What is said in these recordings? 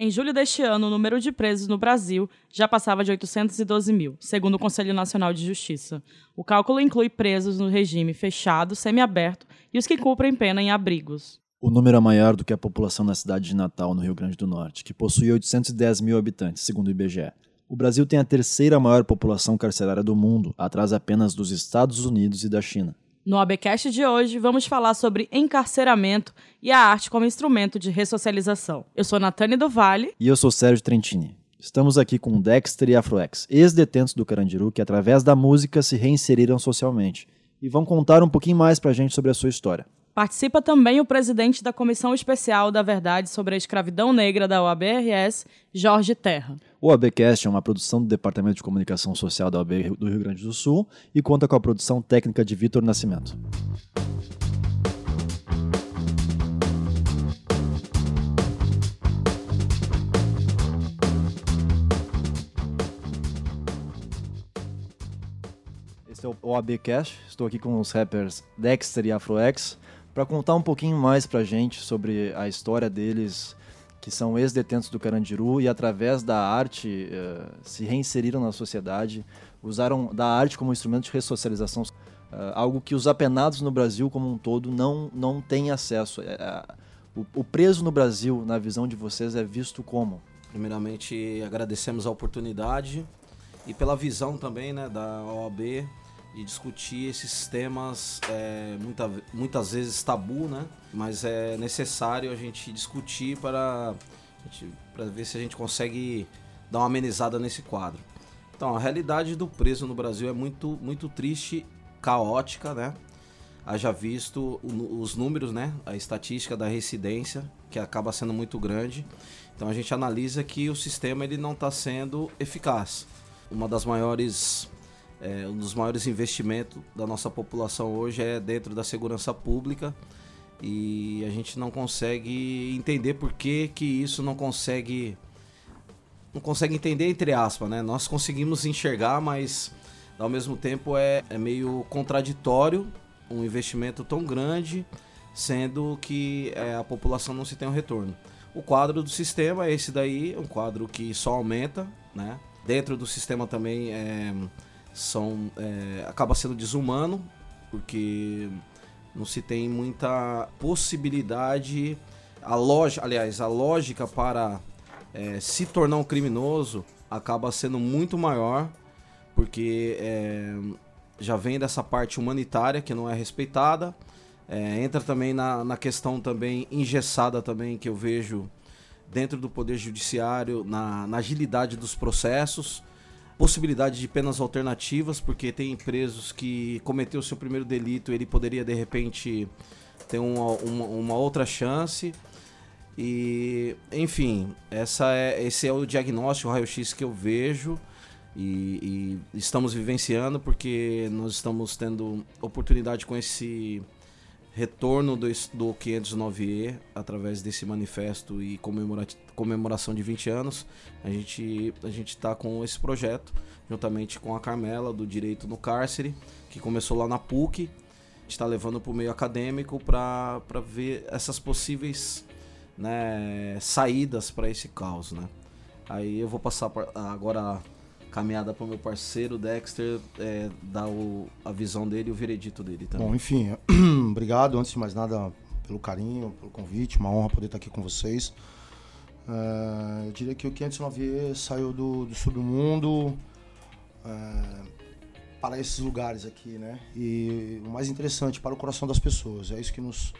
Em julho deste ano, o número de presos no Brasil já passava de 812 mil, segundo o Conselho Nacional de Justiça. O cálculo inclui presos no regime fechado, semiaberto e os que cumprem pena em abrigos. O número é maior do que a população da cidade de Natal, no Rio Grande do Norte, que possui 810 mil habitantes, segundo o IBGE. O Brasil tem a terceira maior população carcerária do mundo, atrás apenas dos Estados Unidos e da China. No ABcast de hoje, vamos falar sobre encarceramento e a arte como instrumento de ressocialização. Eu sou Natane do Vale. E eu sou Sérgio Trentini. Estamos aqui com Dexter e Afroex, ex-detentos do Carandiru que, através da música, se reinseriram socialmente. E vão contar um pouquinho mais pra gente sobre a sua história. Participa também o presidente da Comissão Especial da Verdade sobre a Escravidão Negra da OABRS, Jorge Terra. O ABcast é uma produção do Departamento de Comunicação Social da OAB do Rio Grande do Sul e conta com a produção técnica de Vitor Nascimento. Esse é o OABcast. Estou aqui com os rappers Dexter e Afroex para contar um pouquinho mais para gente sobre a história deles, que são ex-detentos do Carandiru e através da arte uh, se reinseriram na sociedade, usaram da arte como instrumento de ressocialização, uh, algo que os apenados no Brasil como um todo não, não têm acesso. Uh, o, o preso no Brasil, na visão de vocês, é visto como? Primeiramente, agradecemos a oportunidade e pela visão também né, da OAB de discutir esses temas é, muita, muitas vezes tabu, né? Mas é necessário a gente discutir para, para ver se a gente consegue dar uma amenizada nesse quadro. Então, a realidade do preso no Brasil é muito, muito triste, caótica, né? Haja visto os números, né? A estatística da residência, que acaba sendo muito grande. Então, a gente analisa que o sistema ele não está sendo eficaz. Uma das maiores é, um dos maiores investimentos da nossa população hoje é dentro da segurança pública e a gente não consegue entender por que, que isso não consegue não consegue entender entre aspas, né? Nós conseguimos enxergar, mas ao mesmo tempo é, é meio contraditório um investimento tão grande, sendo que é, a população não se tem um retorno. O quadro do sistema é esse daí, um quadro que só aumenta, né? Dentro do sistema também é, são é, acaba sendo desumano porque não se tem muita possibilidade a lógica aliás a lógica para é, se tornar um criminoso acaba sendo muito maior porque é, já vem dessa parte humanitária que não é respeitada é, entra também na, na questão também engessada também que eu vejo dentro do poder judiciário na, na agilidade dos processos possibilidade de penas alternativas, porque tem presos que cometeu o seu primeiro delito, ele poderia de repente ter uma, uma, uma outra chance. E, enfim, essa é, esse é o diagnóstico, o raio-x que eu vejo e, e, estamos vivenciando, porque nós estamos tendo oportunidade com esse retorno do, do 509E através desse manifesto e comemoração de 20 anos. A gente a gente está com esse projeto juntamente com a Carmela do Direito no Cárcere, que começou lá na PUC. está levando para o meio acadêmico para ver essas possíveis né, saídas para esse caos, né? Aí eu vou passar agora caminhada para o meu parceiro Dexter é, dar o, a visão dele e o veredito dele também. Bom, enfim, obrigado antes de mais nada pelo carinho, pelo convite, uma honra poder estar aqui com vocês. Uh, eu diria que o 509E saiu do, do submundo uh, para esses lugares aqui, né? E o mais interessante, para o coração das pessoas. É isso que nos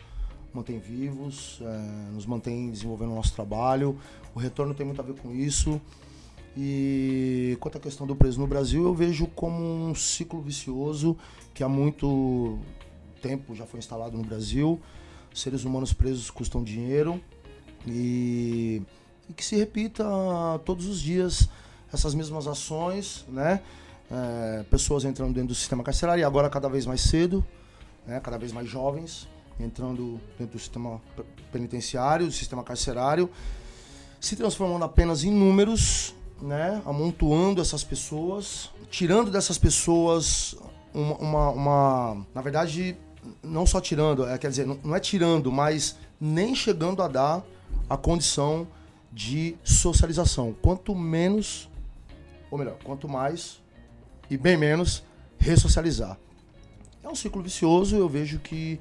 mantém vivos, uh, nos mantém desenvolvendo o nosso trabalho. O retorno tem muito a ver com isso. E quanto à questão do preso no Brasil, eu vejo como um ciclo vicioso que há muito tempo já foi instalado no Brasil. Seres humanos presos custam dinheiro e, e que se repita todos os dias essas mesmas ações, né? É, pessoas entrando dentro do sistema carcerário e agora cada vez mais cedo, né? cada vez mais jovens entrando dentro do sistema penitenciário, do sistema carcerário, se transformando apenas em números né, amontoando essas pessoas, tirando dessas pessoas uma, uma, uma, na verdade, não só tirando, é, quer dizer, não, não é tirando, mas nem chegando a dar a condição de socialização. Quanto menos, ou melhor, quanto mais e bem menos, ressocializar. É um ciclo vicioso, eu vejo que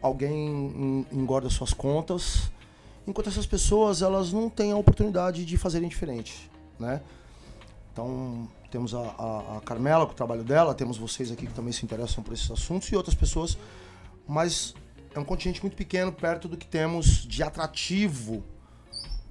alguém engorda suas contas, enquanto essas pessoas elas não têm a oportunidade de fazerem diferente, né? Então, temos a, a, a, Carmela com o trabalho dela, temos vocês aqui que também se interessam por esses assuntos e outras pessoas, mas é um contingente muito pequeno perto do que temos de atrativo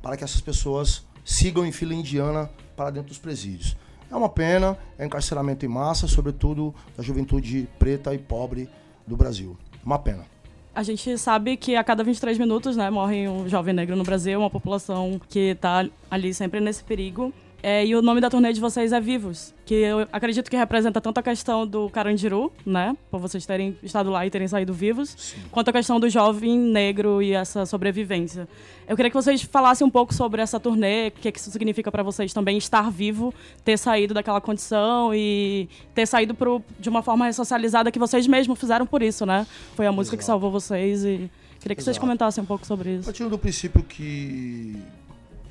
para que essas pessoas sigam em fila indiana para dentro dos presídios. É uma pena, é encarceramento em massa, sobretudo da juventude preta e pobre do Brasil. Uma pena. A gente sabe que a cada 23 minutos né, morre um jovem negro no Brasil, uma população que está ali sempre nesse perigo. É, e o nome da turnê de vocês é Vivos, que eu acredito que representa tanto a questão do Carandiru, né? Por vocês terem estado lá e terem saído vivos, Sim. quanto a questão do jovem negro e essa sobrevivência. Eu queria que vocês falassem um pouco sobre essa turnê, o que, que isso significa para vocês também estar vivo, ter saído daquela condição e ter saído pro, de uma forma ressocializada que vocês mesmos fizeram por isso, né? Foi a música Exato. que salvou vocês e queria que Exato. vocês comentassem um pouco sobre isso. Partindo do princípio que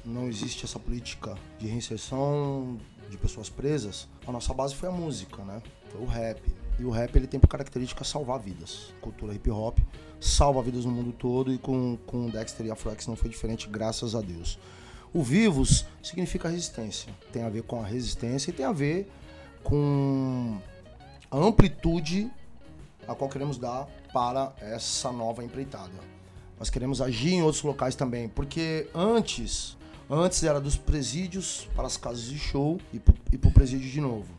não existe essa política de reinserção de pessoas presas, a nossa base foi a música, né? Foi o rap. E o rap ele tem por característica salvar vidas. Cultura hip hop salva vidas no mundo todo e com, com Dexter e Afroex não foi diferente, graças a Deus. O vivos significa resistência. Tem a ver com a resistência e tem a ver com a amplitude a qual queremos dar para essa nova empreitada. Nós queremos agir em outros locais também, porque antes Antes era dos presídios para as casas de show e para o presídio de novo.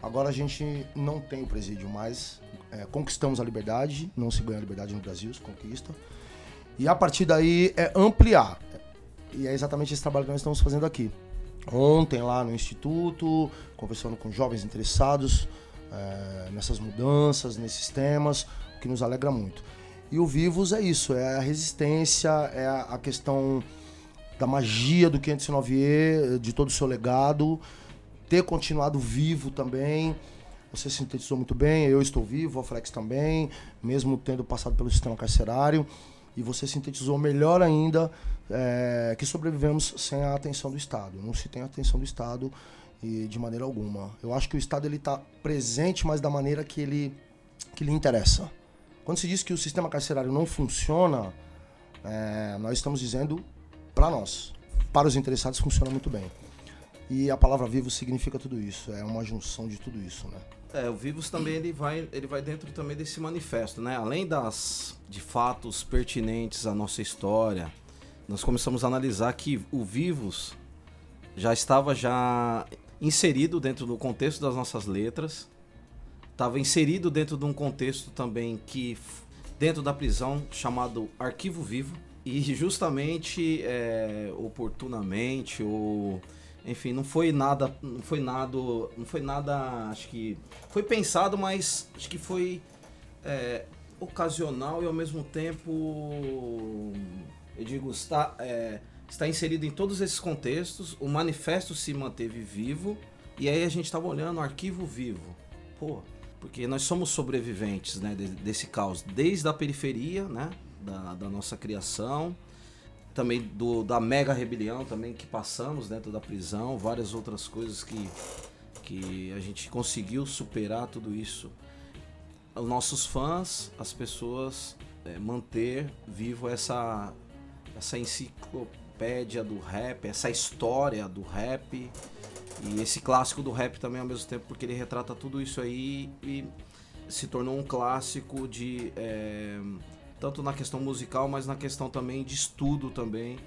Agora a gente não tem o presídio mais. É, conquistamos a liberdade, não se ganha a liberdade no Brasil, se conquista. E a partir daí é ampliar. E é exatamente esse trabalho que nós estamos fazendo aqui. Ontem lá no Instituto, conversando com jovens interessados é, nessas mudanças, nesses temas, o que nos alegra muito. E o Vivos é isso, é a resistência, é a questão da magia do 509E, de todo o seu legado, ter continuado vivo também. Você sintetizou muito bem, eu estou vivo, a Flex também, mesmo tendo passado pelo sistema carcerário. E você sintetizou melhor ainda é, que sobrevivemos sem a atenção do Estado. Não se tem a atenção do Estado e de maneira alguma. Eu acho que o Estado ele está presente, mas da maneira que ele que lhe interessa. Quando se diz que o sistema carcerário não funciona, é, nós estamos dizendo para nós. Para os interessados funciona muito bem. E a palavra vivo significa tudo isso, é uma junção de tudo isso, né? É, o Vivos também ele vai, ele vai dentro também desse manifesto, né? Além das de fatos pertinentes à nossa história, nós começamos a analisar que o Vivos já estava já inserido dentro do contexto das nossas letras, estava inserido dentro de um contexto também que dentro da prisão chamado Arquivo Vivo, e justamente, é, oportunamente, ou enfim, não foi nada, não foi nada, não foi nada, acho que foi pensado, mas acho que foi é, ocasional e ao mesmo tempo, eu digo, está, é, está inserido em todos esses contextos. O manifesto se manteve vivo e aí a gente estava olhando o arquivo vivo, pô, porque nós somos sobreviventes, né, desse caos, desde a periferia, né, da, da nossa criação, também do, da mega rebelião também que passamos dentro da prisão, várias outras coisas que, que a gente conseguiu superar tudo isso. Os nossos fãs, as pessoas, é, manter vivo essa, essa enciclopédia do rap, essa história do rap e esse clássico do rap também ao mesmo tempo, porque ele retrata tudo isso aí e se tornou um clássico de. É, tanto na questão musical, mas na questão também de estudo também.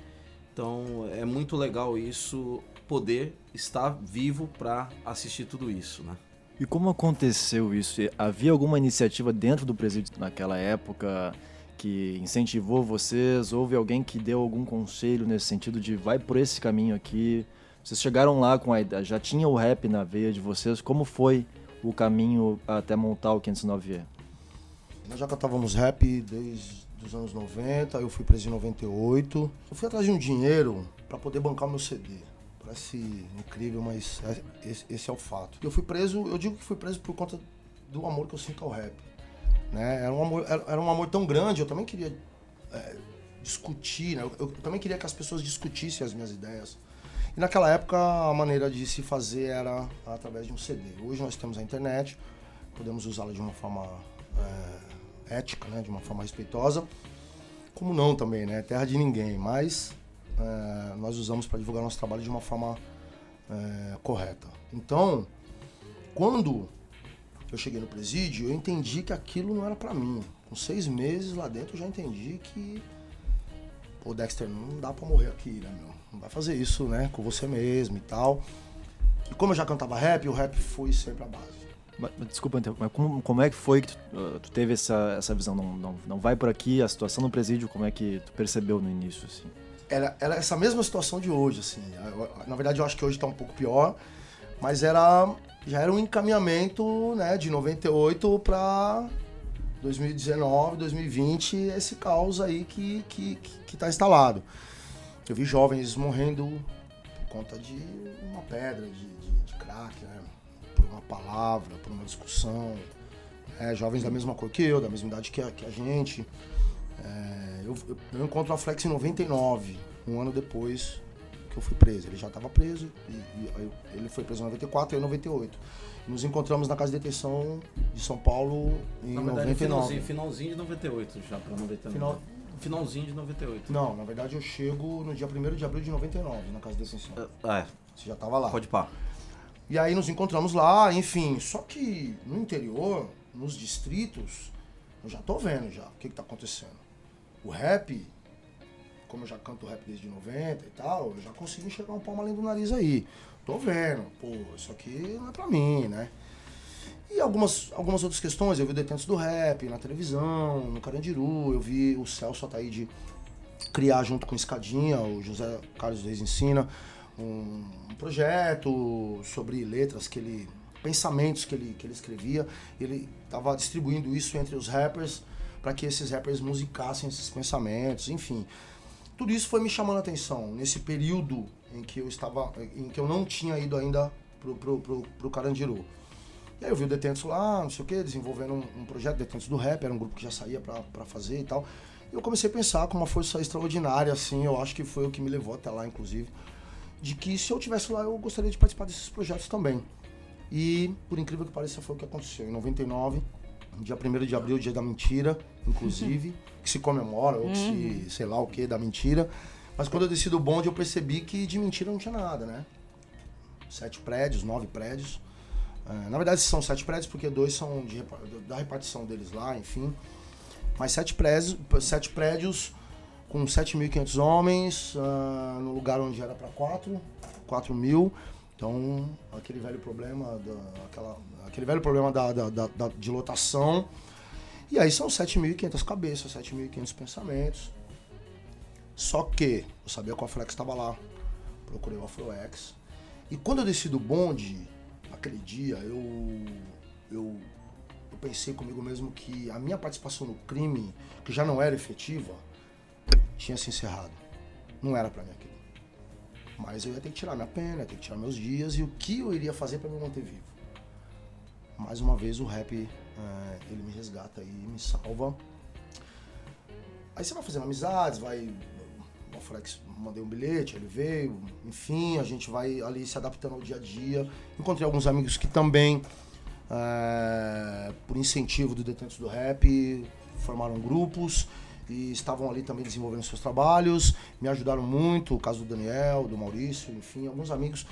Então é muito legal isso, poder estar vivo para assistir tudo isso, né? E como aconteceu isso? Havia alguma iniciativa dentro do presídio naquela época que incentivou vocês? Houve alguém que deu algum conselho nesse sentido de vai por esse caminho aqui? Vocês chegaram lá com a já tinha o rap na veia de vocês? Como foi o caminho até montar o 509E? Nós já cantávamos rap desde os anos 90, eu fui preso em 98. Eu fui atrás de um dinheiro para poder bancar o meu CD. Parece incrível, mas é, esse, esse, é o fato. Eu fui preso, eu digo que fui preso por conta do amor que eu sinto ao rap. Né? Era, um amor, era, era um amor tão grande, eu também queria é, discutir, né? Eu, eu também queria que as pessoas discutissem as minhas ideias. E naquela época a maneira de se fazer era através de um CD. Hoje nós temos a internet, podemos usá-la de uma forma é, ética, né? de uma forma respeitosa. Como não também, né? Terra de ninguém, mas é, nós usamos para divulgar nosso trabalho de uma forma é, correta. Então, quando eu cheguei no presídio, eu entendi que aquilo não era para mim. Com seis meses lá dentro, eu já entendi que, pô, Dexter, não dá para morrer aqui, né, meu? Não vai fazer isso, né, com você mesmo e tal. E como eu já cantava rap, o rap foi sempre a base. Desculpa, mas como, como, é que foi que tu, uh, tu, teve essa, essa visão? Não, não, não vai por aqui, a situação no presídio, como é que tu percebeu no início, assim? Era, era essa mesma situação de hoje, assim. Na verdade, eu acho que hoje tá um pouco pior, mas era já era um encaminhamento, né, de 98 para 2019, 2020, esse caos aí que, que, que tá instalado. Eu vi jovens morrendo por conta de uma pedra, de, de, de crack, né? Uma palavra, por uma discussão. É, jovens da mesma cor que eu, da mesma idade que a, que a gente. É, eu, eu, encontro a Flex em 99, um ano depois que eu fui preso. Ele já estava preso, e, e, ele foi preso em 94 e eu em 98. Nos encontramos na casa de detenção de São Paulo em na verdade, 99. Finalzinho, finalzinho de 98 já para 99. Final, finalzinho de 98. Não, na verdade eu chego no dia 1 de abril de 99 na casa de detenção. Ah, é. Você já estava lá. Pode pá. E aí nos encontramos lá, enfim. Só que no interior, nos distritos, eu já tô vendo já o que, que tá acontecendo. O rap, como eu já canto rap desde 90 e tal, eu já consigo enxergar um palmo além do nariz aí. Tô vendo, pô, isso aqui não é pra mim, né? E algumas, algumas outras questões, eu vi Detentos do Rap na televisão, no Carandiru, eu vi o Celso Ataíde criar junto com Escadinha, o José Carlos Reis ensina, um, projeto sobre letras que ele. pensamentos que ele, que ele escrevia. Ele estava distribuindo isso entre os rappers para que esses rappers musicassem esses pensamentos, enfim. Tudo isso foi me chamando a atenção nesse período em que eu estava. em que eu não tinha ido ainda pro, pro, pro, pro Carandiru. E aí eu vi o Detentos lá, não sei o que, desenvolvendo um, um projeto, Detentos do Rap, era um grupo que já saía para fazer e tal. E eu comecei a pensar com uma força extraordinária, assim, eu acho que foi o que me levou até lá, inclusive, de que se eu tivesse lá, eu gostaria de participar desses projetos também. E, por incrível que pareça, foi o que aconteceu. Em 99, dia 1 de abril, dia da mentira, inclusive, que se comemora, ou que se, uhum. sei lá o que, da mentira. Mas quando eu desci do bonde, eu percebi que de mentira não tinha nada, né? Sete prédios, nove prédios. É, na verdade, são sete prédios, porque dois são de, da repartição deles lá, enfim. Mas sete prédios, sete prédios com 7.500 homens, uh, no lugar onde era para 4, 4 mil. Então, aquele velho problema, da, aquela, aquele velho problema da, da, da, da de lotação. E aí são 7.500 cabeças, 7.500 pensamentos. Só que eu sabia que o Aflex estava lá. Procurei o Afroex. E quando eu desci do bonde, aquele dia, eu, eu, eu pensei comigo mesmo que a minha participação no crime, que já não era efetiva, tinha se encerrado. Não era para mim aquilo. Mas eu ia ter que tirar minha pena, ia ter que tirar meus dias e o que eu iria fazer para me manter vivo. Mais uma vez o rap, é, ele me resgata e me salva. Aí você vai fazendo amizades, vai. O Flex mandei um bilhete, ele veio, enfim, a gente vai ali se adaptando ao dia a dia. Encontrei alguns amigos que também, é, por incentivo do Detentos do Rap, formaram grupos e estavam ali também desenvolvendo seus trabalhos, me ajudaram muito, o caso do Daniel, do Maurício, enfim, alguns amigos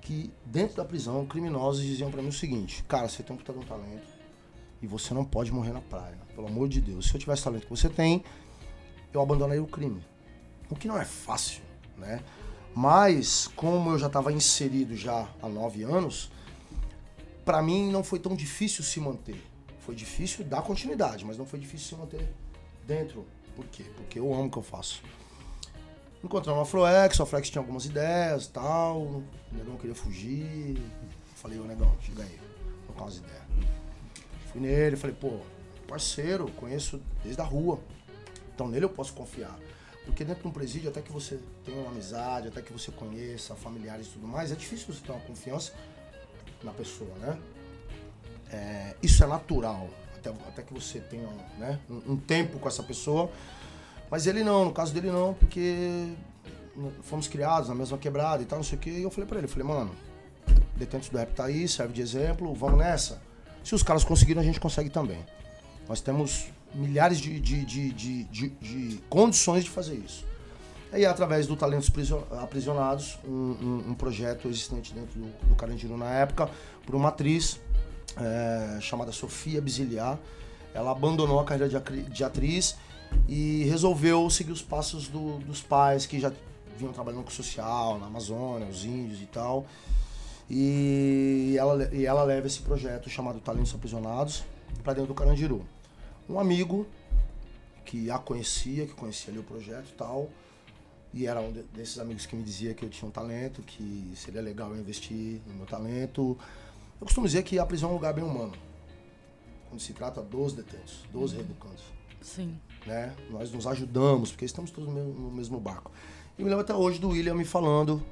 que dentro da prisão, criminosos, diziam para mim o seguinte, cara, você tem um puta de um talento e você não pode morrer na praia, pelo amor de Deus. Se eu tivesse talento que você tem, eu abandonaria o crime. O que não é fácil, né? Mas, como eu já estava inserido já há nove anos, para mim não foi tão difícil se manter. Foi difícil dar continuidade, mas não foi difícil se manter dentro. Por quê? Porque eu amo o que eu faço. Encontramos o Afroex, o Afroex tinha algumas ideias e tal. O negão queria fugir. Falei, ô negão, chega aí, tô com umas ideias. Fui nele, falei, pô, parceiro, conheço desde a rua. Então nele eu posso confiar. Porque dentro de um presídio, até que você tenha uma amizade, até que você conheça familiares e tudo mais, é difícil você ter uma confiança na pessoa, né? É, isso é natural até, até que você tenha né, um, um, tempo com essa pessoa. Mas ele não, no caso dele não, porque fomos criados na mesma quebrada e tal, não sei o que. E eu falei pra ele, falei, mano, Detentos do Rap tá aí, serve de exemplo, vamos nessa. Se os caras conseguiram, a gente consegue também. Nós temos milhares de, de, de, de, de, condições de fazer isso. E através do Talentos Aprisionados, um, um, um projeto existente dentro do, do Carandiru na época, por uma atriz é, chamada Sofia Biziliar. Ela abandonou a carreira de, atriz e resolveu seguir os passos do, dos pais que já vinham trabalhando com social na Amazônia, os índios e tal. E ela, e ela leva esse projeto chamado Talentos Aprisionados para dentro do Carandiru. Um amigo que a conhecia, que conhecia ali o projeto e tal, e era um desses amigos que me dizia que eu tinha um talento, que seria legal eu investir no meu talento. Eu costumo dizer que a prisão é um lugar bem humano. Quando se trata dos detentos, dos uhum. reeducandos. Sim. Né? Nós nos ajudamos, porque estamos todos no mesmo barco. E me lembro até hoje do William me falando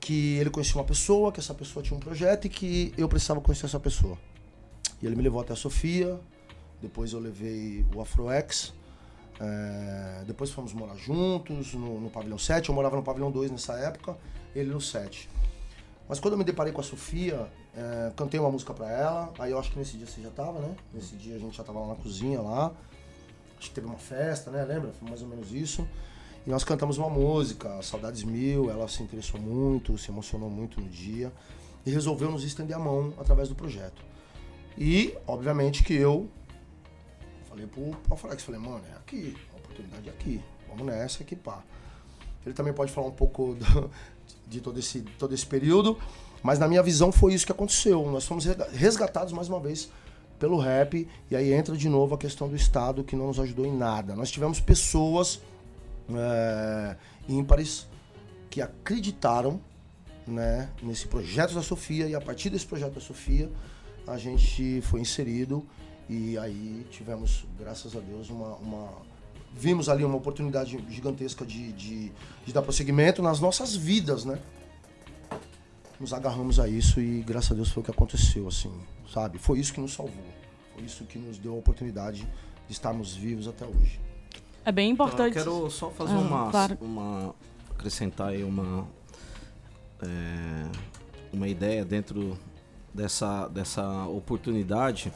que ele conhecia uma pessoa, que essa pessoa tinha um projeto e que eu precisava conhecer essa pessoa. E ele me levou até a Sofia, depois eu levei o Afroex, é, depois fomos morar juntos no, no, pavilhão 7, eu morava no pavilhão 2 nessa época, ele no 7. Mas quando eu me deparei com a Sofia, é, cantei uma música para ela, aí eu acho que nesse dia você já tava, né? Nesse dia a gente já tava lá na cozinha lá, acho que teve uma festa, né? Lembra? Foi mais ou menos isso. E nós cantamos uma música, Saudades Mil, ela se interessou muito, se emocionou muito no dia e resolveu nos estender a mão através do projeto. E, obviamente, que eu falei pro Alfrex, falei, mano, é aqui, a oportunidade é aqui, vamos nessa aqui, pá. Ele também pode falar um pouco do, de todo esse, todo esse período, mas na minha visão foi isso que aconteceu. Nós fomos resgatados mais uma vez pelo rap, e aí entra de novo a questão do Estado que não nos ajudou em nada. Nós tivemos pessoas é, ímpares que acreditaram né, nesse projeto da Sofia e a partir desse projeto da Sofia a gente foi inserido e aí tivemos, graças a Deus, uma, uma vimos ali uma oportunidade gigantesca de, de, de, dar prosseguimento nas nossas vidas, né? Nos agarramos a isso e graças a Deus foi o que aconteceu, assim, sabe? Foi isso que nos salvou. Foi isso que nos deu a oportunidade de estarmos vivos até hoje. É bem importante. Então, eu quero só fazer ah, uma, claro. uma. acrescentar aí uma. É, uma ideia dentro dessa, dessa oportunidade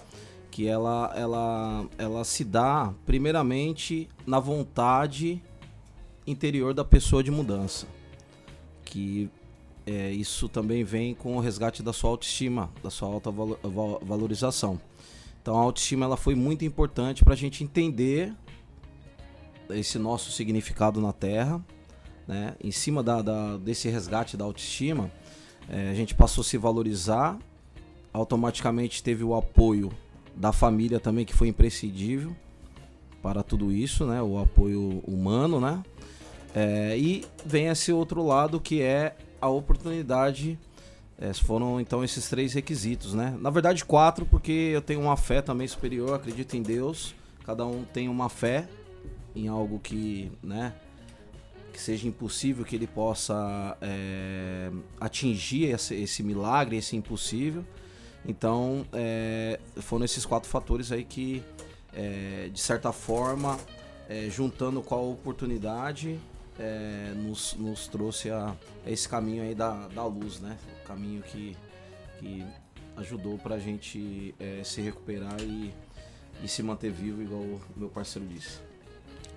que ela, ela, ela se dá primeiramente na vontade interior da pessoa de mudança. Que é, isso também vem com o resgate da sua autoestima, da sua alta valorização. Então a autoestima ela foi muito importante para a gente entender esse nosso significado na Terra, né? Em cima da, da desse resgate da autoestima, é, a gente passou a se valorizar. Automaticamente teve o apoio da família também que foi imprescindível para tudo isso, né? O apoio humano, né? É, e vem esse outro lado que é a oportunidade. É, foram então esses três requisitos, né? Na verdade quatro, porque eu tenho uma fé também superior, acredito em Deus. Cada um tem uma fé em algo que, né, que seja impossível que ele possa é, atingir esse, esse, milagre, esse impossível. Então, é, foram esses quatro fatores aí que, é, de certa forma, é, juntando com a oportunidade, é, nos, nos trouxe a, a, esse caminho aí da, da luz, né? O caminho que, que ajudou para a gente é, se recuperar e, e se manter vivo, igual o meu parceiro disse.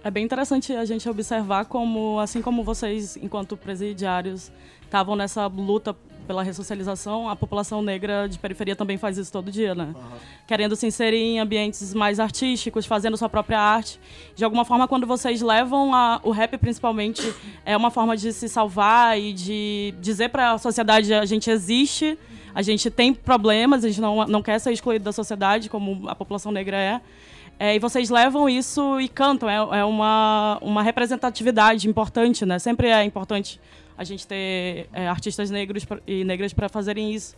É bem interessante a gente observar como, assim como vocês, enquanto presidiários, estavam nessa luta pela ressocialização, a população negra de periferia também faz isso todo dia, né? Uhum. Querendo se inserir em ambientes mais artísticos, fazendo sua própria arte. De alguma forma, quando vocês levam a, o rap, principalmente, é uma forma de se salvar e de dizer para a sociedade a gente existe, a gente tem problemas, a gente não, não quer ser excluído da sociedade, como a população negra é. É, e vocês levam isso e cantam. É, é, uma, uma representatividade importante, né? Sempre é importante a gente ter é, artistas negros e negras para fazerem isso.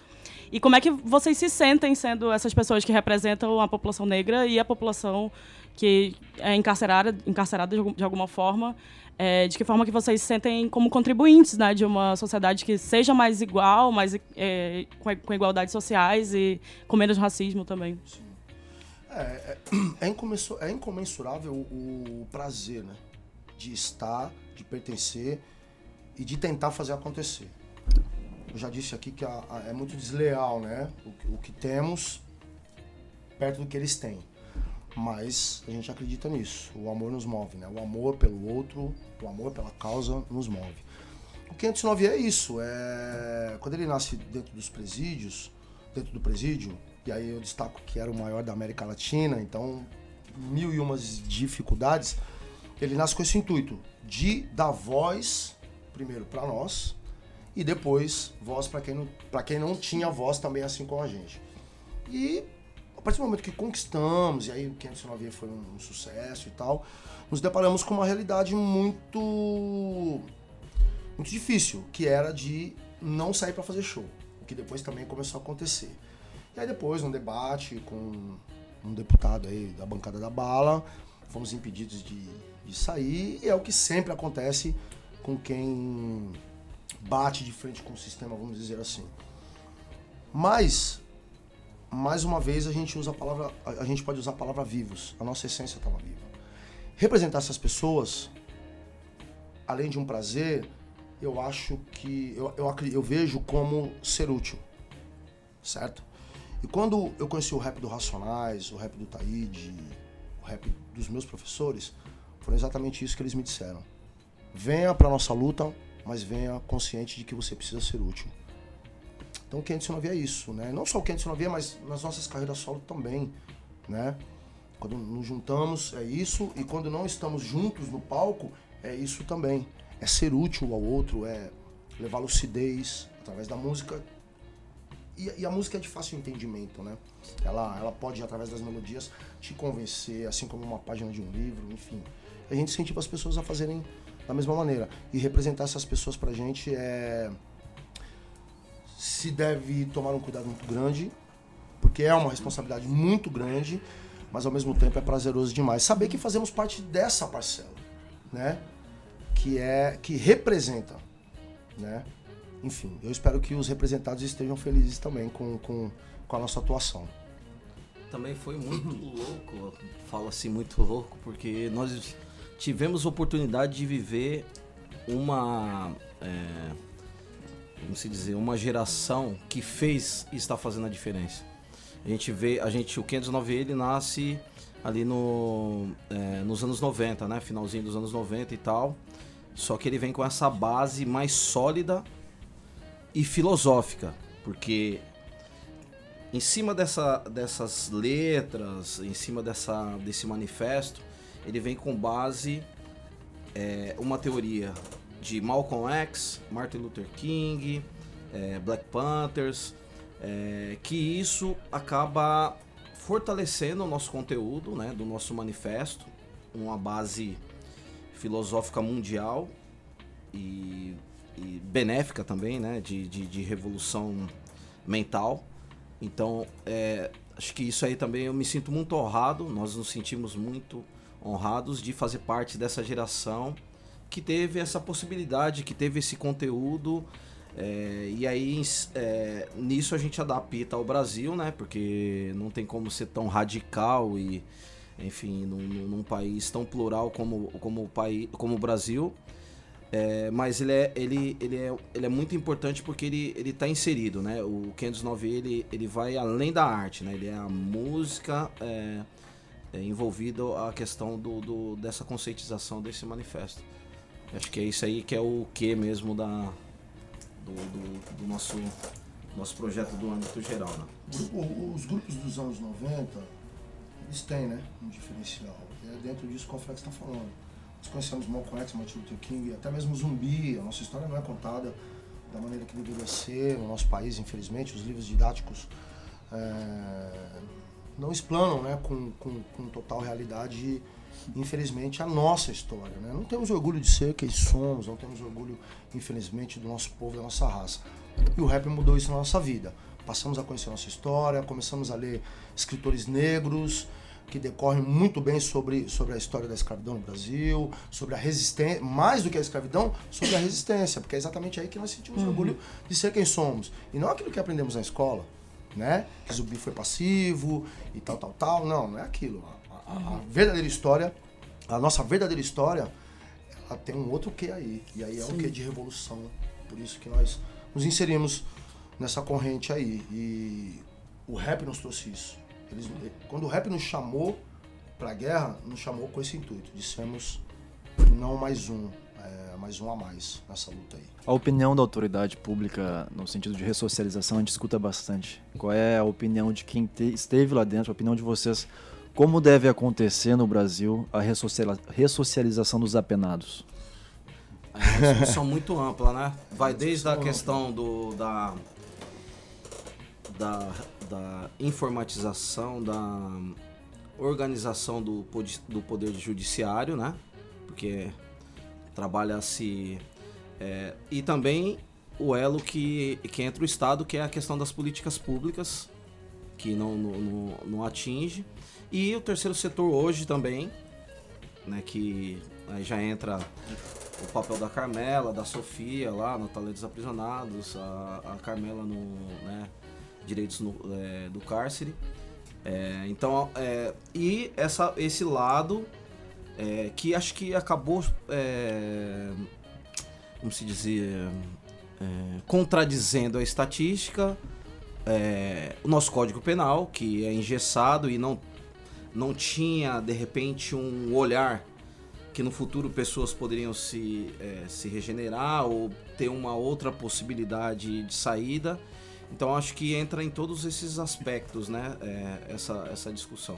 E como é que vocês se sentem sendo essas pessoas que representam a população negra e a população que é encarcerada, encarcerada de, alguma forma? É, de que forma que vocês se sentem como contribuintes né, de uma sociedade que seja mais igual, mais é, com, igualdades sociais e com menos racismo também? É, é, é, é incomensurável o, o prazer, né? De estar, de pertencer e de tentar fazer acontecer. Eu já disse aqui que a- a- é muito desleal, né? O, que- o que temos perto do que eles têm. Mas a gente acredita nisso. O amor nos move, né? O amor pelo outro, o amor pela causa nos move. O 509 é isso. É... Quando ele nasce dentro dos presídios, dentro do presídio, e aí eu destaco que era o maior da América Latina, então mil e umas dificuldades, ele nasce com esse intuito de dar voz, primeiro para nós, e depois voz para quem, não, quem não tinha voz também, assim como a gente. E a partir do momento que conquistamos, e aí o 509 foi um, um sucesso e tal, nos deparamos com uma realidade muito muito difícil, que era de não sair para fazer show, o que depois também começou a acontecer. E aí depois, num debate com um deputado aí da bancada da bala, fomos impedidos de, de sair, e é o que sempre acontece com quem bate de frente com o sistema, vamos dizer assim. Mas, mais uma vez, a gente usa a palavra, a gente pode usar a palavra vivos, a nossa essência estava viva. Representar essas pessoas, além de um prazer, eu acho que eu, eu, eu vejo como ser útil, certo? E quando eu conheci o rap do Racionais, o rap do Taíde, o rap dos meus professores, foram exatamente isso que eles me disseram. Venha pra nossa luta, mas venha consciente de que você precisa ser útil. Então o 509 é isso, né? Não só o 509, mas nas nossas carreiras solo também, né? Quando nos juntamos é isso, e quando não estamos juntos no palco, é isso também. É ser útil ao outro, é levar lucidez através da música. E, e a música é de fácil entendimento, né? Ela, ela pode, através das melodias, te convencer, assim como uma página de um livro, enfim. A gente incentiva as pessoas a fazerem da mesma maneira. E representar essas pessoas pra gente é. Se deve tomar um cuidado muito grande, porque é uma responsabilidade muito grande, mas ao mesmo tempo é prazeroso demais. Saber que fazemos parte dessa parcela, né? Que é que representa, né? Enfim, eu espero que os representados estejam felizes também com, com, com a nossa atuação. Também foi muito louco, falo assim muito louco, porque nós tivemos oportunidade de viver uma, é, como se dizer, uma geração que fez e está fazendo a diferença. A gente vê, a gente, o 509 ele nasce ali no, é, nos anos 90, né? Finalzinho dos anos 90 e tal. Só que ele vem com essa base mais sólida e filosófica, porque em cima dessa, dessas letras, em cima dessa, desse manifesto, ele vem com base é, uma teoria de Malcolm X, Martin Luther King, é, Black Panthers, é, que isso acaba fortalecendo o nosso conteúdo, né, do nosso manifesto, uma base filosófica mundial e, e benéfica também, né, de, de, de revolução mental. Então, é, acho que isso aí também eu me sinto muito honrado, nós nos sentimos muito honrados de fazer parte dessa geração que teve essa possibilidade, que teve esse conteúdo. é, e aí, é, nisso a gente adapta ao Brasil, né? Porque não tem como ser tão radical e, enfim, num, num- país tão plural como, como, o, país, como o Brasil. É, mas ele é, ele, ele, é, ele é muito importante porque ele, ele tá inserido, né? O 509 ele, ele vai além da arte, né? Ele é a música é, é, envolvido a questão do, do, dessa conscientização desse manifesto. Acho que é isso aí que é o que mesmo da, do, do, do nosso, nosso projeto do âmbito geral, né? Os grupos dos anos 90, eles têm, né, um diferencial. É dentro disso que o Flex está falando. Nós conhecemos Malcolm X, Martin Luther King, até mesmo Zumbi. A nossa história não é contada da maneira que deveria ser no nosso país, infelizmente. Os livros didáticos é, não explanam né, com, com, com total realidade, infelizmente, a nossa história. Né? Não temos orgulho de ser quem somos, não temos orgulho, infelizmente, do nosso povo, da nossa raça. E o rap mudou isso na nossa vida. Passamos a conhecer a nossa história, começamos a ler escritores negros que decorrem muito bem sobre, sobre a história da escravidão no Brasil, sobre a resistência, mais do que a escravidão, sobre a resistência, porque é exatamente aí que nós sentimos orgulho de ser quem somos. E não aquilo que aprendemos na escola, né? Que Zumbi foi passivo e tal, tal, tal. Não, não é aquilo. A, a, a verdadeira história, a nossa verdadeira história, ela tem um outro quê aí. E aí é Sim. um quê de revolução. Por isso que nós nos inserimos nessa corrente aí. E o rap nos trouxe isso. Eles, quando o rap nos chamou pra guerra, nos chamou com esse intuito. Dissemos não mais um, é, mais um a mais nessa luta aí. A opinião da autoridade pública no sentido de ressocialização a gente escuta bastante. Qual é a opinião de quem te, esteve lá dentro, a opinião de vocês? Como deve acontecer no Brasil a ressocialização dos apenados? É uma discussão muito ampla, né? Vai desde a questão do, da, da, da informatização, da organização do, do poder judiciário, né? Porque trabalha-se. É, e também o elo que, que entra o Estado, que é a questão das políticas públicas, que não, não, não atinge. E o terceiro setor hoje também, né, que aí já entra o papel da Carmela, da Sofia lá no Talento dos Aprisionados, a, a Carmela no né, Direitos no, é, do Cárcere. É, então, é, e essa, esse lado é, que acho que acabou, é, como se dizer, é, contradizendo a estatística, é, o nosso Código Penal, que é engessado e não, não tinha, de repente, um olhar que no futuro pessoas poderiam se, é, se regenerar ou ter uma outra possibilidade de saída. Então acho que entra em todos esses aspectos, né, é, essa, essa discussão.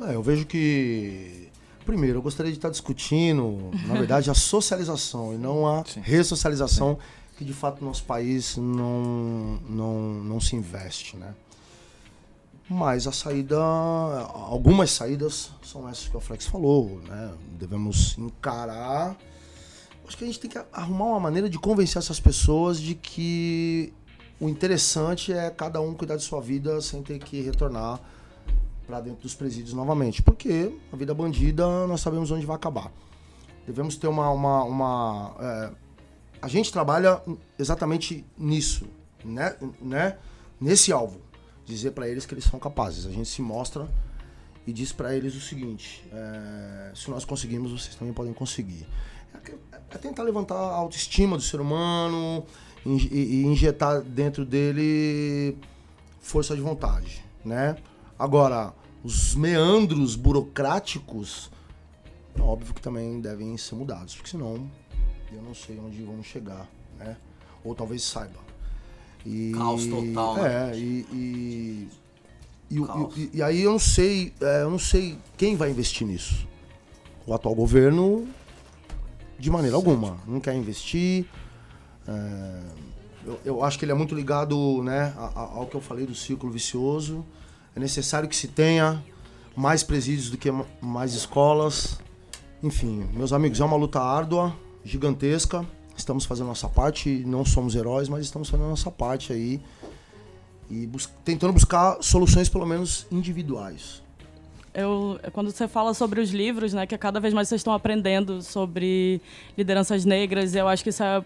É, eu vejo que. Primeiro, eu gostaria de estar discutindo, na verdade, a socialização e não a Sim. ressocialização, Sim. que de fato no nosso país não, não, não se investe, né? Mas a saída, algumas saídas são essas que o Flex falou, né? Devemos encarar. Acho que a gente tem que arrumar uma maneira de convencer essas pessoas de que o interessante é cada um cuidar de sua vida sem ter que retornar para dentro dos presídios novamente. Porque a vida bandida nós sabemos onde vai acabar. Devemos ter uma. uma, uma é, a gente trabalha exatamente nisso, né? né? nesse alvo. Dizer para eles que eles são capazes. A gente se mostra e diz para eles o seguinte: é, se nós conseguimos, vocês também podem conseguir. É, é tentar levantar a autoestima do ser humano e, e injetar dentro dele força de vontade, né? Agora, os meandros burocráticos, é óbvio que também devem ser mudados, porque senão eu não sei onde vamos chegar, né? Ou talvez saiba. E, Caos total. Né? É, e, e, e, e, e, aí eu não sei, é, eu não sei quem vai investir nisso. O atual governo, de maneira certo. alguma, não quer investir. É, eu, eu, acho que ele é muito ligado né, ao que eu falei do ciclo vicioso. É necessário que se tenha mais presídios do que mais escolas. Enfim, meus amigos, é uma luta árdua, gigantesca. Estamos fazendo nossa parte, não somos heróis, mas estamos fazendo nossa parte aí e bus tentando buscar soluções pelo menos individuais. Eu, quando você fala sobre os livros, né, que cada vez mais vocês estão aprendendo sobre lideranças negras, eu acho que isso é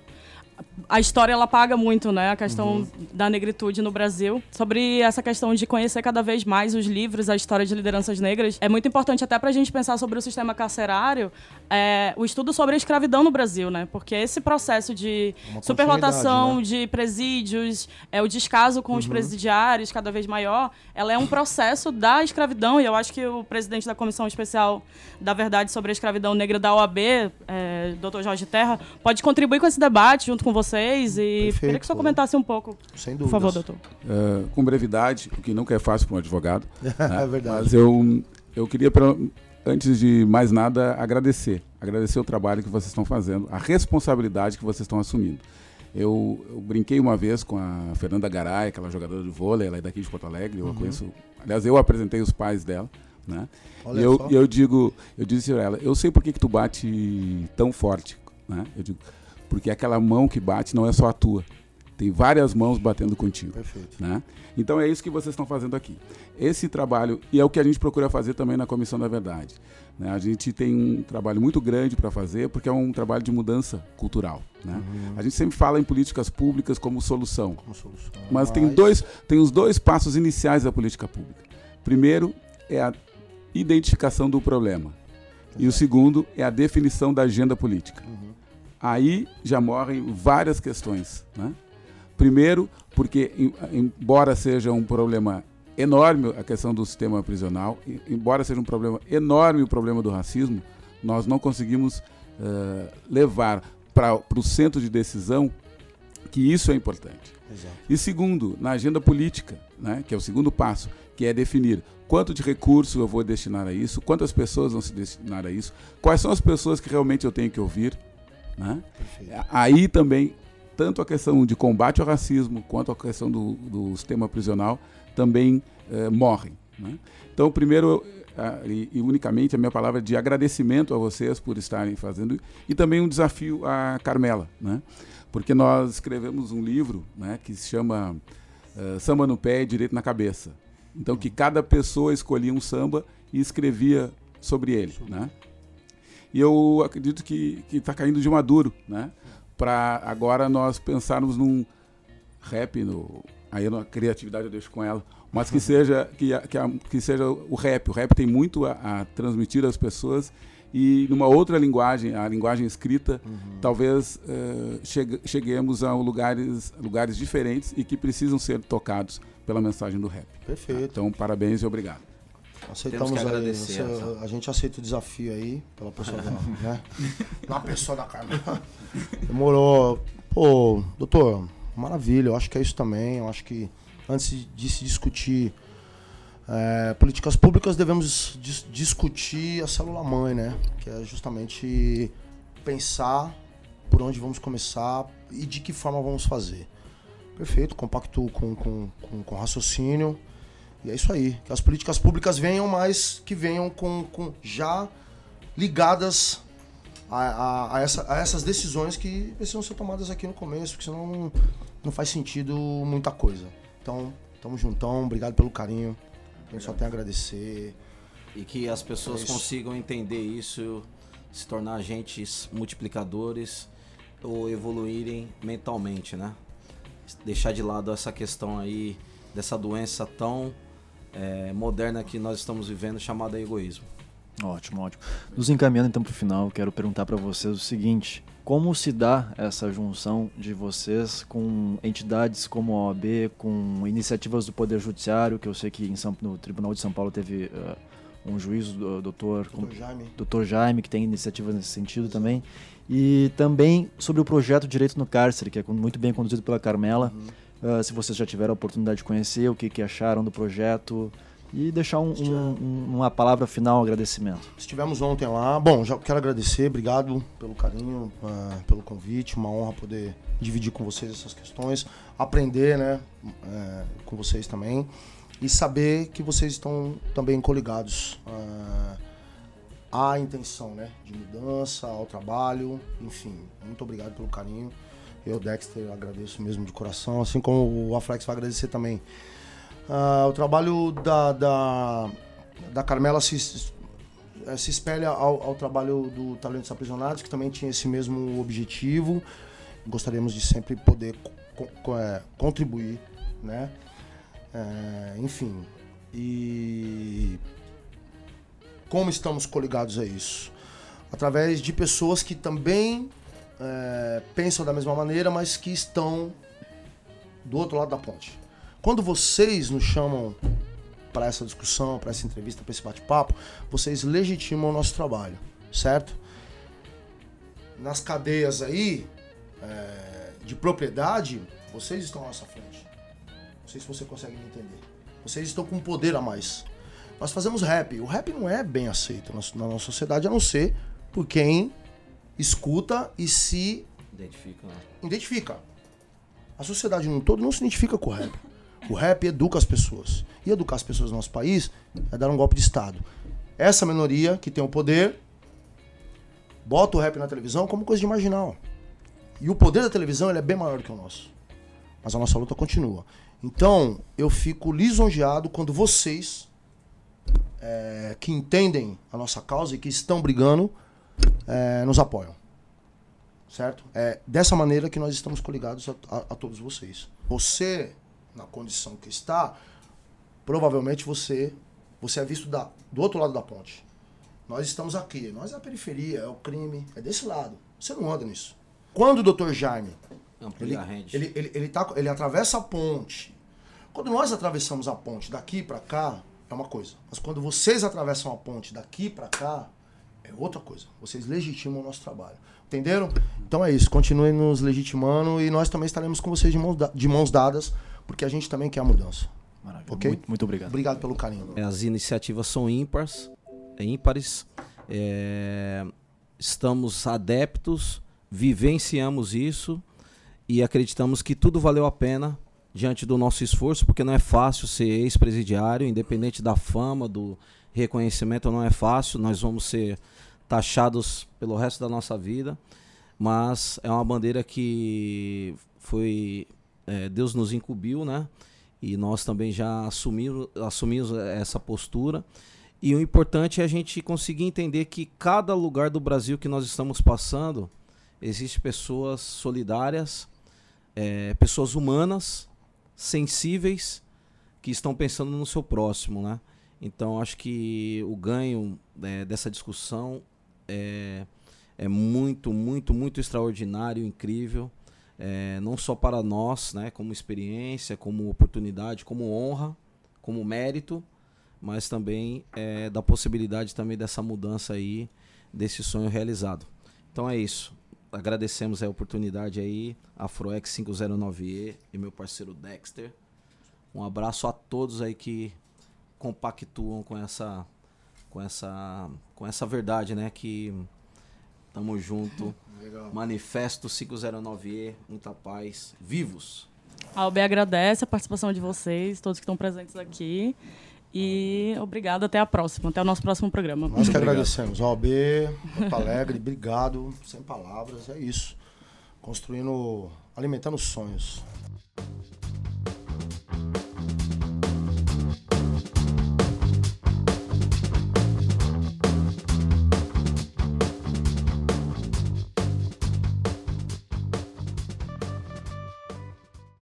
a história ela paga muito, né? A questão uhum. da negritude no Brasil. Sobre essa questão de conhecer cada vez mais os livros, a história de lideranças negras. É muito importante até para a gente pensar sobre o sistema carcerário, é, o estudo sobre a escravidão no Brasil, né? Porque esse processo de superlotação né? de presídios, é, o descaso com uhum. os presidiários cada vez maior, ela é um processo da escravidão. E eu acho que o presidente da Comissão Especial da Verdade sobre a Escravidão Negra da OAB, é, Dr. Jorge Terra, pode contribuir com esse debate junto com vocês e Perfeito, queria que o senhor comentasse um pouco. Sem dúvida. Por favor, doutor. Uh, com brevidade, o que nunca é fácil para um advogado. né? é verdade. Mas eu, eu queria, antes de mais nada, agradecer. Agradecer o trabalho que vocês estão fazendo, a responsabilidade que vocês estão assumindo. Eu, eu, brinquei uma vez com a Fernanda Garay, aquela jogadora de vôlei, ela é daqui de Porto Alegre, eu uhum. conheço. Aliás, eu apresentei os pais dela. Né? e eu, eu digo, eu disse a ela, eu sei por que, que tu bate tão forte. Né? Eu digo, porque aquela mão que bate não é só a tua. Tem várias mãos batendo contigo. Perfeito. Né? Então é isso que vocês estão fazendo aqui. Esse trabalho, e é o que a gente procura fazer também na Comissão da Verdade. Né? A gente tem um trabalho muito grande para fazer, porque é um trabalho de mudança cultural. Né? Uhum. A gente sempre fala em políticas públicas como solução. Como solução. Mas, Mas tem, dois, tem os dois passos iniciais da política pública. Primeiro é a identificação do problema. Exato. E o segundo é a definição da agenda política. Uhum. Aí já morrem várias questões. Né? Primeiro, porque, embora seja um problema enorme a questão do sistema prisional, embora seja um problema enorme o problema do racismo, nós não conseguimos uh, levar para o centro de decisão que isso é importante. Exato. E segundo, na agenda política, né, que é o segundo passo, que é definir quanto de recurso eu vou destinar a isso, quantas pessoas vão se destinar a isso, quais são as pessoas que realmente eu tenho que ouvir. Né? Aí também tanto a questão de combate ao racismo quanto a questão do, do sistema prisional também eh, morrem. Né? Então, primeiro e, e, unicamente a minha palavra de agradecimento a vocês por estarem fazendo e também um desafio à Carmela, né? porque nós escrevemos um livro né, que se chama uh, Samba no Pé e Direito na Cabeça. Então, que cada pessoa escolhia um samba e escrevia sobre ele. Né? E eu acredito que está caindo de maduro, né? para agora nós pensarmos num rap, no, aí a criatividade eu deixo com ela, mas que seja, que, que, que seja o rap. O rap tem muito a, a, transmitir às pessoas e numa outra linguagem, a linguagem escrita, uhum. talvez uh, chegue, cheguemos a lugares, lugares diferentes e que precisam ser tocados pela mensagem do rap. Perfeito. Então, parabéns e obrigado. Aceitamos aí, você, a gente aceita o desafio aí, pela pessoa da, né? Na pessoa da Carmela. Demorou. Pô, doutor, maravilha, eu acho que é isso também. Eu acho que antes de se discutir é, políticas públicas, devemos dis discutir a célula mãe, né? Que é justamente pensar por onde vamos começar e de que forma vamos fazer. Perfeito, compacto com, com, com, com raciocínio. E é isso aí. Que as políticas públicas venham, mas que venham com, com já ligadas a, a, a, essa, a, essas decisões que precisam ser tomadas aqui no começo, porque senão não, não faz sentido muita coisa. Então, tamo juntão, obrigado pelo carinho. Gente só tem a agradecer. E que as pessoas é consigam entender isso, se tornar agentes multiplicadores ou evoluírem mentalmente, né? Deixar de lado essa questão aí dessa doença tão é, moderna que nós estamos vivendo chamada egoísmo. Ótimo, ótimo. Nos encaminhando então para o final, quero perguntar para vocês o seguinte: como se dá essa junção de vocês com entidades como a OAB, com iniciativas do Poder Judiciário, que eu sei que São, no Tribunal de São Paulo teve uh, um juiz, o doutor, doutor, Jaime. doutor Jaime, que tem iniciativas nesse sentido também, e também sobre o projeto Direito no Cárcere, que é muito bem conduzido pela Carmela. Uhum Uh, se vocês já tiveram a oportunidade de conhecer, o que, que acharam do projeto e deixar um, um, uma palavra final, um agradecimento. Estivemos ontem lá. Bom, já quero agradecer, obrigado pelo carinho, uh, pelo convite, uma honra poder dividir com vocês essas questões, aprender, né, uh, com vocês também e saber que vocês estão também coligados uh, à intenção, né, de mudança, ao trabalho, enfim. Muito obrigado pelo carinho. Eu, Dexter, agradeço mesmo de coração, assim como o Aflex vai agradecer também. Uh, o trabalho da, da, da Carmela se, eh, se espelha ao, ao trabalho do Talentos Aprisionados, que também tinha esse mesmo objetivo. Gostaríamos de sempre poder co co é, contribuir, né? É, enfim, e como estamos coligados a isso? Através de pessoas que também é, pensam da mesma maneira, mas que estão do outro lado da ponte. Quando vocês nos chamam para essa discussão, para essa entrevista, para esse bate-papo, vocês legitimam o nosso trabalho, certo? Nas cadeias aí é, de propriedade, vocês estão à nossa frente. Não sei se você consegue me entender. Vocês estão com poder a mais. Nós fazemos rap. O rap não é bem aceito na nossa sociedade, a não ser por quem escuta e se identifica. Né? identifica. A sociedade no todo não se identifica com o rap. O rap educa as pessoas. E educar as pessoas no nosso país é dar um golpe de Estado. Essa minoria que tem o poder bota o rap na televisão como coisa de marginal. E o poder da televisão é bem maior do que o nosso. mas a nossa luta continua. Então, eu fico lisonjeado quando vocês, é, que entendem a nossa causa e que estão brigando, é, nos apoiam. Certo? É dessa maneira que nós estamos coligados a, a, a todos vocês. Você, na condição que está, provavelmente você, você é visto da, do outro lado da ponte. Nós estamos aqui, nós é a periferia, é o crime, é desse lado. Você não anda nisso. Quando o Dr. Jaime ele, ele, ele, ele, tá, ele atravessa a ponte. Quando nós atravessamos a ponte daqui para cá, é uma coisa. Mas quando vocês atravessam a ponte daqui para cá, é outra coisa. Vocês legitimam o nosso trabalho. Entenderam? Então é isso. Continuem nos legitimando e nós também estaremos com vocês de mãos, de mãos dadas, porque a gente também quer a mudança. Maravilha. Okay? Muito, muito obrigado. Obrigado pelo carinho. As iniciativas são ímpares, é ímpares. É, estamos adeptos, vivenciamos isso e acreditamos que tudo valeu a pena diante do nosso esforço, porque não é fácil ser ex-presidiário, independente da fama, do reconhecimento, não é fácil. Nós vamos ser taxados pelo resto da nossa vida, mas é uma bandeira que foi é, Deus nos incumbiu, né? E nós também já assumimos, assumimos essa postura. E o importante é a gente conseguir entender que cada lugar do Brasil que nós estamos passando, existe pessoas solidárias, é, pessoas humanas, sensíveis, que estão pensando no seu próximo, né? Então acho que o ganho é, dessa discussão é, é muito, muito, muito extraordinário, incrível. É, não só para nós, né, como experiência, como oportunidade, como honra, como mérito, mas também é, da possibilidade também dessa mudança aí, desse sonho realizado. Então é isso. Agradecemos a oportunidade aí, Afroex 509E e meu parceiro Dexter. Um abraço a todos aí que compactuam com essa com essa com essa verdade, né, que tamo junto. Legal. Manifesto 509E, muita paz, vivos. A OB agradece a participação de vocês, todos que estão presentes aqui. E obrigado, até a próxima, até o nosso próximo programa. Nós que agradecemos. OB, Porto Alegre, obrigado, sem palavras, é isso. Construindo, alimentando sonhos.